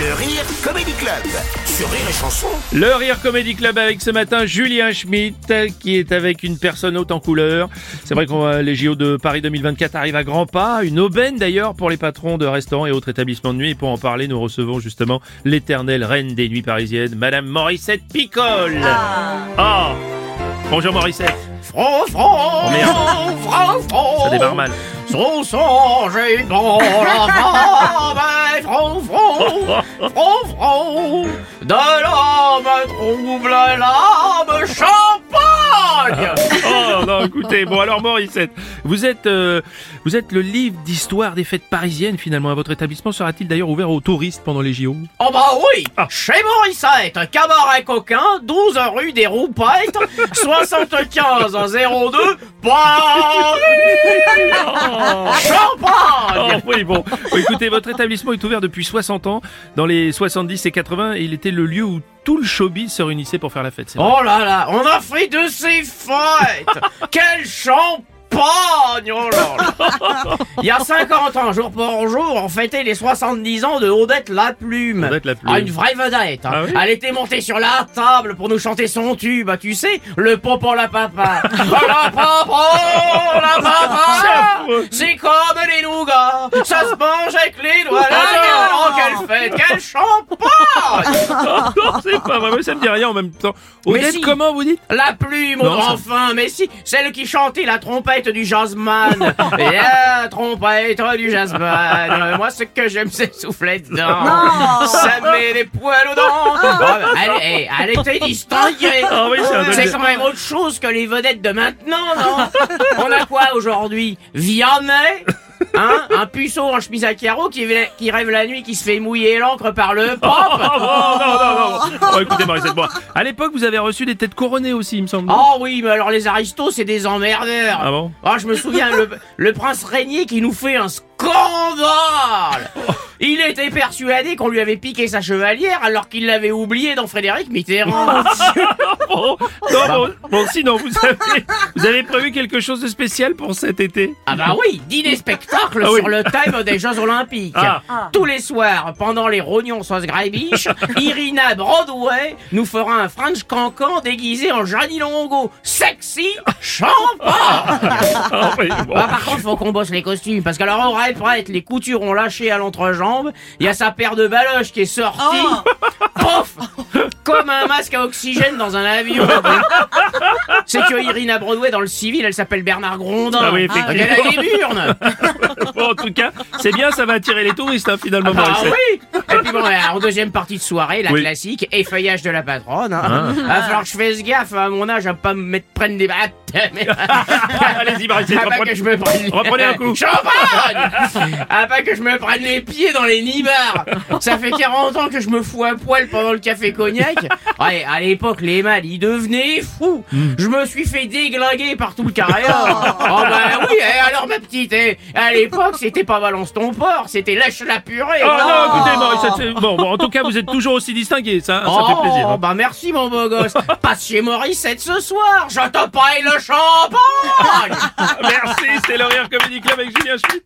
Le Rire Comedy Club sur Rire et Chanson. Le Rire Comedy Club avec ce matin Julien Schmitt qui est avec une personne haute en couleur. C'est vrai qu'on va- les JO de Paris 2024 arrivent à grands pas, une aubaine d'ailleurs pour les patrons de restaurants et autres établissements de nuit. Et pour en parler, nous recevons justement l'éternelle reine des nuits parisiennes, Madame Morissette Picole. Ah. Bonjour Morissette. Oh, front, front. Ça démarre mal. Son songe est la femme, et front, front, front, front. De l'homme trouble l'âme non, écoutez, bon alors Morissette, vous êtes euh, vous êtes le livre d'histoire des fêtes parisiennes finalement. Votre établissement sera-t-il d'ailleurs ouvert aux touristes pendant les JO Oh bah oui, Ah. chez Morissette, cabaret coquin, 12 rue des Roupettes, 75 02, Paris. Oh, oui, bon. Écoutez, votre établissement est ouvert depuis 60 ans. Dans les 70 et 80, il était le lieu où tout le showbiz se réunissait pour faire la fête. Oh là là, on a fait de ces fêtes Quel champagne Oh là là Il y a 50 ans, jour pour jour, on fêtait les 70 ans de Odette la Plume. Odette la Plume. Ah, une vraie vedette. hein. Ah oui Elle était montée sur la table pour nous chanter son tube, ah, tu sais, le popo la papa. Oh, la papa, la papa C'est comme les nougats, ça se mange avec les doigts. Ah oh, quelle fête, quel champagne non, c'est pas vrai, mais ça me dit rien en même temps. Odette, si. comment vous dites? La plume, Non, au grand ça- fin, mais si, celle qui chantait la trompette du jazzman. La trompette du jazzman. Moi, ce que j'aime, c'est souffler dedans. Ça met des poils aux dents. Oh, elle, elle- était distinguée. Ah oui, c'est quand même autre chose que les vedettes de maintenant, non? On a quoi aujourd'hui? Vianney? Hein Un puceau en chemise à carreaux qui, qui rêve la nuit, qui se fait mouiller l'encre par le Oh, pop non, non, non, non. Bon, écoutez, Morissette, bon, à l'époque, vous avez reçu des têtes couronnées aussi, il me semble. Oh oui, mais alors les aristos, c'est des emmerdeurs. Ah bon? Ah, je me souviens, le, le prince régnier qui nous fait un scandale Il était persuadé qu'on lui avait piqué sa chevalière alors qu'il l'avait oublié dans Frédéric Mitterrand. Bon, non, bon, bon, sinon, vous avez, vous avez prévu quelque chose de spécial pour cet été? Ah bah oui, dîner spectacle Ah oui. sur le thème des Jeux Olympiques. Ah. Tous les soirs, pendant les rognons sauce Greibisch, Irina Broadway nous fera un French cancan déguisé en Jeannie Longo. Sexy champagne Ah, oui, bon. Bah, par contre, faut qu'on bosse les costumes, parce qu'alors, on prête, les coutures ont lâché à l'entrejambe, il y a sa paire de baloches qui est sortie, pof Comme un masque à oxygène dans un avion. C'est que Irina Broadway, dans le civil, elle s'appelle Bernard Grondin. Ah oui, effectivement. Elle a des burnes Bon, en tout cas, c'est bien, ça va attirer les touristes, hein, finalement, Ah oui Et puis bon, alors, en deuxième partie de soirée, la Oui. classique, effeuillage de la patronne. Hein. Va falloir que je fasse gaffe à mon âge à pas me mettre prendre des battes. Mais... Allez-y, Ah, pas reprenez- que je me prenne... reprenez un coup. Champagne Ah, pas que je me prenne les pieds dans les nibards Ça fait 40 ans que je me fous à poil pendant le café cognac. Ouais, à l'époque, les mâles, ils devenaient fous. Hmm. Je me suis fait déglinguer par tout le carrière. Oh bah ma petite, eh, à l'époque, c'était pas balance ton porc, c'était lâche la purée. Oh non, écoutez, Morissette, c'est- bon, bon, en tout cas, vous êtes toujours aussi distingué, ça, ça fait plaisir. Oh, hein. bah merci mon beau gosse. Passe chez Morissette ce soir, je te paye le champagne. Merci, c'était le Rire Comedy Club avec Julien Schmitt.